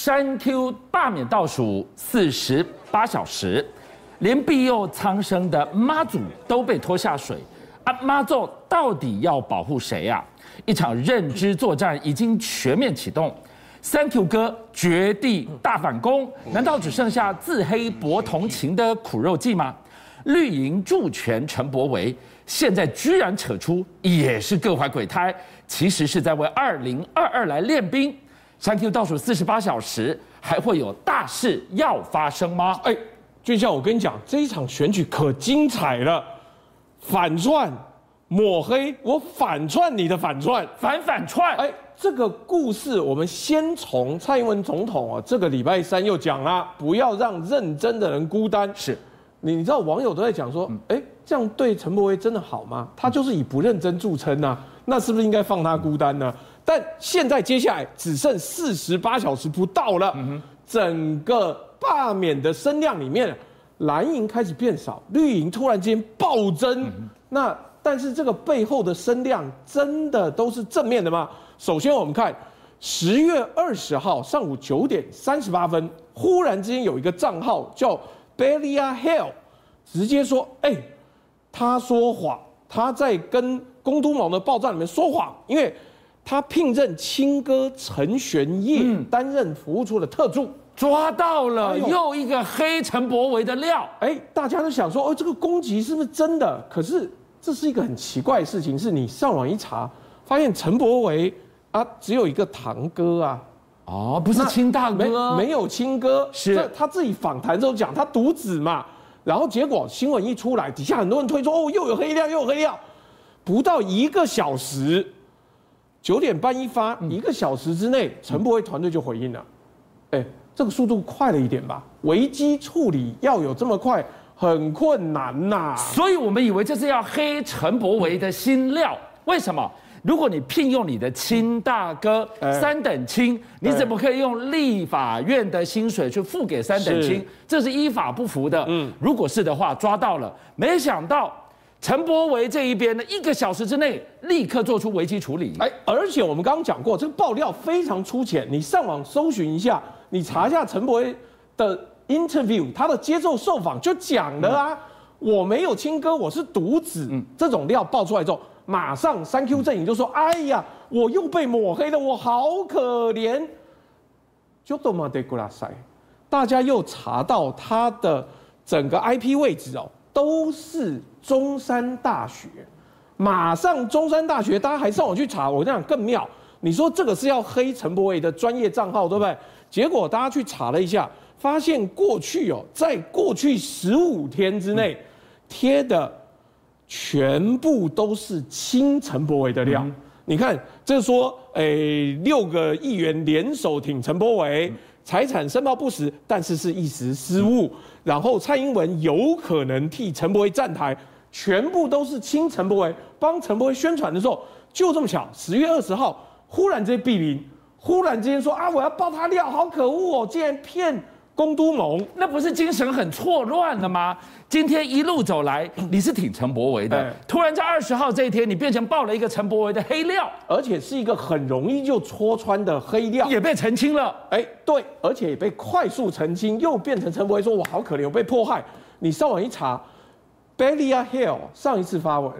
三 Q 罢免倒数四十八小时，连庇佑苍生的妈祖都被拖下水啊！妈祖到底要保护谁呀？一场认知作战已经全面启动，三 Q 哥绝地大反攻，难道只剩下自黑博同情的苦肉计吗？绿营助拳陈柏惟现在居然扯出也是各怀鬼胎，其实是在为二零二二来练兵。三 Q 倒数四十八小时，还会有大事要发生吗？哎，俊孝，我跟你讲，这一场选举可精彩了，反串、抹黑，我反串你的反串，反反串。哎，这个故事我们先从蔡英文总统啊，这个礼拜三又讲了，不要让认真的人孤单。是，你你知道网友都在讲说，哎，这样对陈柏威真的好吗？他就是以不认真著称呐，那是不是应该放他孤单呢？但现在接下来只剩四十八小时不到了，整个罢免的声量里面，蓝营开始变少，绿营突然间暴增。那但是这个背后的声量真的都是正面的吗？首先我们看十月二十号上午九点三十八分，忽然之间有一个账号叫 Belia Hell，直接说：“哎，他说谎，他在跟公都盟的报帐里面说谎，因为。”他聘任亲哥陈玄烨担任服务处的特助，抓到了又一个黑陈柏维的料。哎，大家都想说，哦，这个攻击是不是真的？可是这是一个很奇怪的事情，是你上网一查，发现陈柏维啊只有一个堂哥啊，哦，不是亲大哥，没没有亲哥，是。他自己访谈之后讲他独子嘛，然后结果新闻一出来，底下很多人推说，哦，又有黑料，又有黑料，不到一个小时。九点半一发，一个小时之内，陈柏惟团队就回应了。哎，这个速度快了一点吧？危机处理要有这么快，很困难呐。所以我们以为这是要黑陈柏惟的新料。为什么？如果你聘用你的亲大哥三等亲，你怎么可以用立法院的薪水去付给三等亲？这是依法不符的。嗯，如果是的话，抓到了。没想到。陈柏维这一边呢，一个小时之内立刻做出危机处理。哎，而且我们刚刚讲过，这个爆料非常粗浅，你上网搜寻一下，你查一下陈柏维的 interview，他的接受受访就讲了啊，我没有亲哥，我是独子。这种料爆出来之后，马上三 Q 阵营就说：“哎呀，我又被抹黑了，我好可怜。”就这么的过拉塞，大家又查到他的整个 IP 位置哦。都是中山大学，马上中山大学，大家还上网去查，我跟你讲更妙。你说这个是要黑陈柏伟的专业账号，对不对？结果大家去查了一下，发现过去哦，在过去十五天之内贴的全部都是亲陈柏伟的料。你看，这说，诶，六个议员联手挺陈柏惟。财产申报不实，但是是一时失误。然后蔡英文有可能替陈柏惟站台，全部都是亲陈柏惟，帮陈柏惟宣传的时候，就这么巧，十月二十号忽然之间毙灵，忽然之间说啊，我要爆他料，好可恶哦，竟然骗。公都盟，那不是精神很错乱了吗？今天一路走来，你是挺陈柏维的，欸、突然在二十号这一天，你变成爆了一个陈柏维的黑料，而且是一个很容易就戳穿的黑料，也被澄清了。哎、欸，对，而且也被快速澄清，又变成陈柏维说：“我好可怜，我被迫害。”你上网一查，Belia Hill 上一次发文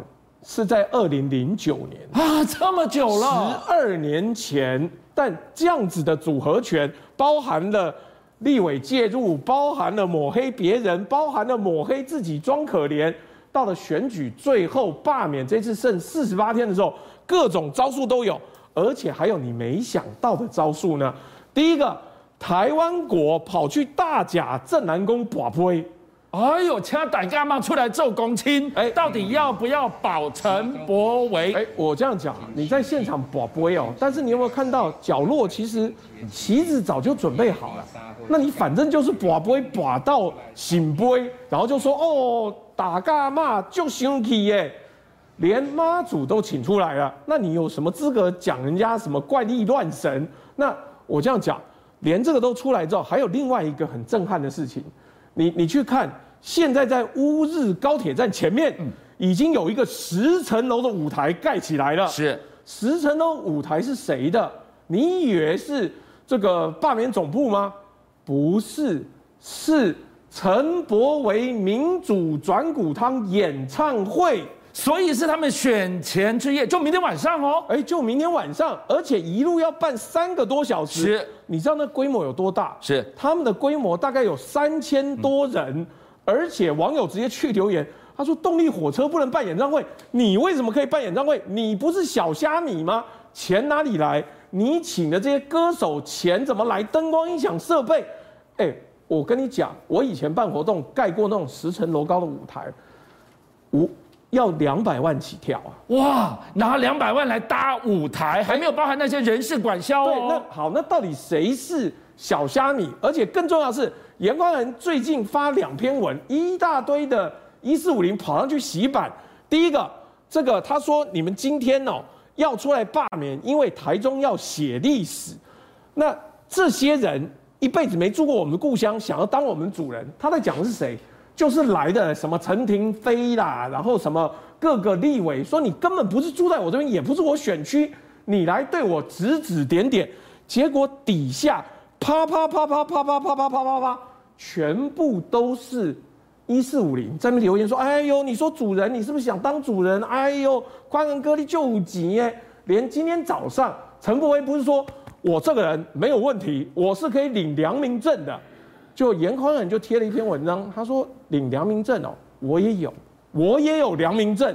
是在二零零九年啊，这么久了，十二年前。但这样子的组合拳包含了。立委介入，包含了抹黑别人，包含了抹黑自己装可怜。到了选举最后罢免，这次剩四十八天的时候，各种招数都有，而且还有你没想到的招数呢。第一个，台湾国跑去大甲镇南宫跋杯。哎呦，请大家嘛出来做公亲，哎，到底要不要保陈柏维？哎，我这样讲，你在现场跋杯哦，但是你有没有看到角落？其实旗子早就准备好了。那你反正就是跋杯跋到圣杯，然后就说哦，打干嘛就生气耶，连妈祖都请出来了，那你有什么资格讲人家什么怪力乱神？那我这样讲，连这个都出来之后，还有另外一个很震撼的事情。你你去看，现在在乌日高铁站前面，已经有一个十层楼的舞台盖起来了。是，十层楼舞台是谁的？你以为是这个罢免总部吗？不是，是陈柏惟民主转骨汤演唱会，所以是他们选前之夜，就明天晚上哦。哎，就明天晚上，而且一路要办三个多小时。是，你知道那规模有多大？是，他们的规模大概有三千多人，嗯、而且网友直接去留言。他说：“动力火车不能办演唱会，你为什么可以办演唱会？你不是小虾米吗？钱哪里来？你请的这些歌手钱怎么来？灯光音响设备，哎，我跟你讲，我以前办活动盖过那种十层楼高的舞台，我要两百万起跳啊！哇，拿两百万来搭舞台，还没有包含那些人事管销哦。对，那好，那到底谁是小虾米？而且更重要的是，严宽仁最近发两篇文，一大堆的。”一四五零跑上去洗版，第一个，这个他说你们今天哦要出来罢免，因为台中要写历史。那这些人一辈子没住过我们的故乡，想要当我们主人，他在讲的是谁？就是来的什么陈亭妃啦，然后什么各个立委，说你根本不是住在我这边，也不是我选区，你来对我指指点点，结果底下啪啪啪啪啪啪啪啪啪啪啪，全部都是。一四五零在那留言说：“哎呦，你说主人，你是不是想当主人？哎呦，宽恒哥你救急耶！连今天早上陈柏惟不是说我这个人没有问题，我是可以领良民证的。就严宽恒就贴了一篇文章，他说领良民证哦，我也有，我也有良民证。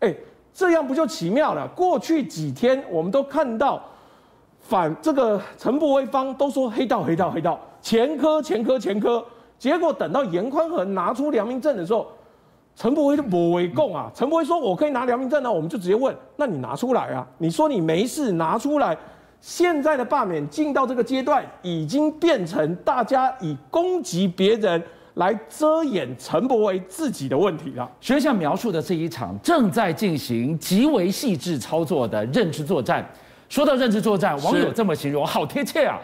哎，这样不就奇妙了？过去几天我们都看到反这个陈柏惟方都说黑道黑道黑道，前科前科前科。”结果等到严宽恒拿出良民证的时候，陈柏惟就不为供啊。陈柏惟说：“我可以拿良民证呢。”我们就直接问：“那你拿出来啊？你说你没事拿出来。”现在的罢免进到这个阶段，已经变成大家以攻击别人来遮掩陈柏惟自己的问题了。学校描述的这一场正在进行极为细致操作的认知作战。说到认知作战，网友这么形容，好贴切啊。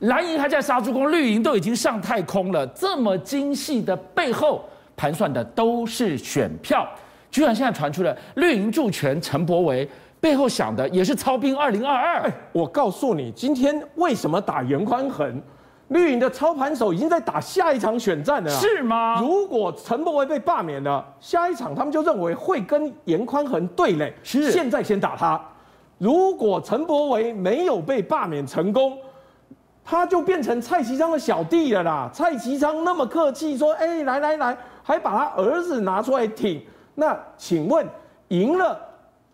蓝营还在杀猪工，绿营都已经上太空了。这么精细的背后盘算的都是选票，居然现在传出了绿营助权陈柏惟，背后想的也是操兵二零二二。我告诉你，今天为什么打严宽恒？绿营的操盘手已经在打下一场选战了，是吗？如果陈柏惟被罢免了，下一场他们就认为会跟严宽恒对垒，是现在先打他。如果陈柏惟没有被罢免成功，他就变成蔡其昌的小弟了啦。蔡其昌那么客气说：“哎，来来来，还把他儿子拿出来挺。”那请问，赢了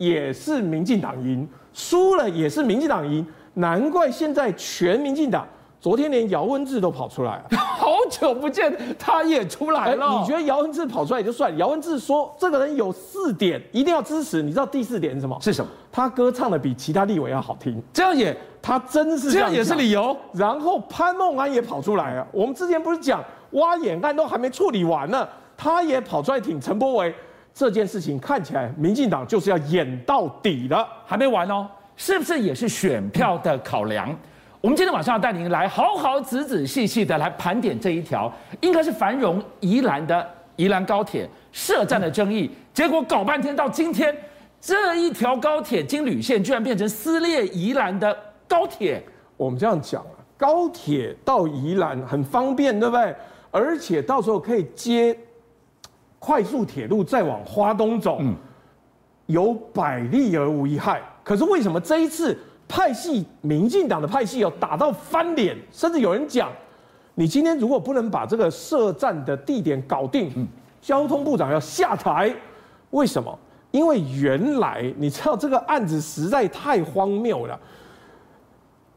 也是民进党赢，输了也是民进党赢。难怪现在全民进党，昨天连姚文智都跑出来了。好久不见，他也出来了。你觉得姚文智跑出来也就算？姚文智说，这个人有四点一定要支持。你知道第四点是什么？是什么？他歌唱的比其他立委要好听。这样也。他真是这样，也是理由。然后潘孟安也跑出来了，我们之前不是讲挖眼案都还没处理完呢，他也跑出来挺陈柏惟。这件事情看起来，民进党就是要演到底了，还没完哦，是不是也是选票的考量？嗯、我们今天晚上要带您来好好仔仔细细的来盘点这一条，应该是繁荣宜兰的宜兰高铁设站的争议，嗯、结果搞半天到今天，这一条高铁金旅线居然变成撕裂宜兰的。高铁，我们这样讲啊，高铁到宜兰很方便，对不对？而且到时候可以接快速铁路，再往花东走，嗯，有百利而无一害。可是为什么这一次派系，民进党的派系有打到翻脸？甚至有人讲，你今天如果不能把这个设站的地点搞定，嗯，交通部长要下台。为什么？因为原来你知道这个案子实在太荒谬了。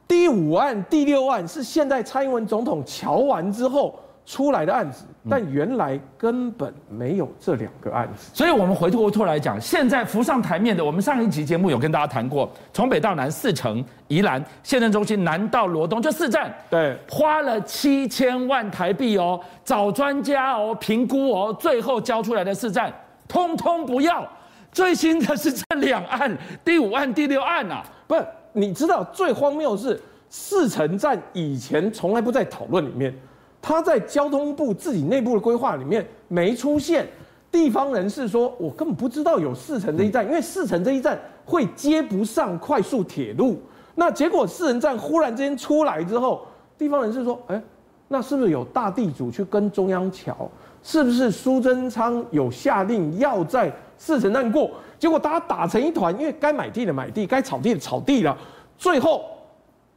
第五案、第六案是现在蔡英文总统瞧完之后出来的案子，但原来根本没有这两个案子。所以，我们回过头来讲，现在浮上台面的，我们上一集节目有跟大家谈过，从北到南四城、宜兰县政中心，南到罗东，这四站，对，花了七千万台币哦，找专家哦评估哦，最后交出来的四站，通通不要。最新的是这两案，第五案、第六案啊，不是。你知道最荒谬的是四城站以前从来不在讨论里面，他在交通部自己内部的规划里面没出现。地方人士说，我根本不知道有四城这一站，因为四城这一站会接不上快速铁路，那结果四人战忽然之间出来之后，地方人士说，哎，那是不是有大地主去跟中央乔？是不是苏贞昌有下令要在四城站过？结果大家打成一团，因为该买地的买地，该草地的草地了，最后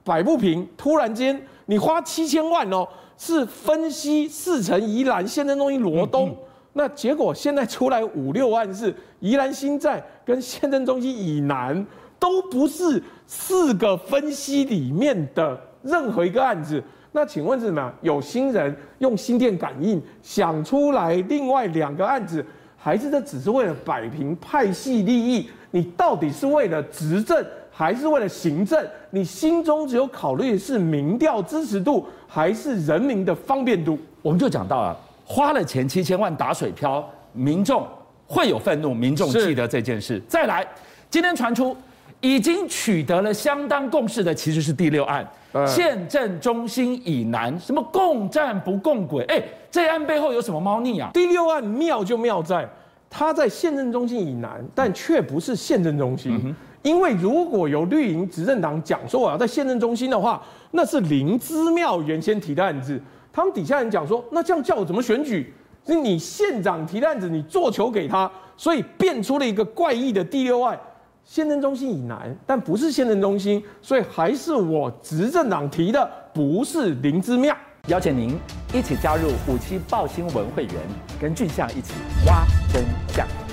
摆不平，突然间你花七千万哦。是分析四城宜兰县政中心罗东，嗯嗯、那结果现在出来五六案是宜兰新寨跟县政中心以南，都不是四个分析里面的任何一个案子。那请问是什么？有心人用心电感应想出来另外两个案子，还是这只是为了摆平派系利益？你到底是为了执政？还是为了行政，你心中只有考虑的是民调支持度，还是人民的方便度？我们就讲到了，花了钱七千万打水漂，民众会有愤怒，民众记得这件事。再来，今天传出已经取得了相当共识的，其实是第六案，县政中心以南什么共战不共轨？哎，这案背后有什么猫腻啊？第六案妙就妙在，它在县政中心以南，但却不是县政中心。嗯因为如果由绿营执政党讲说我要在县政中心的话，那是林芝庙原先提的案子。他们底下人讲说，那这样叫我怎么选举？是你县长提的案子，你做球给他，所以变出了一个怪异的第六案，县政中心以南，但不是县政中心，所以还是我执政党提的，不是林芝庙。邀请您一起加入五七报新闻会员，跟俊相一起挖真相。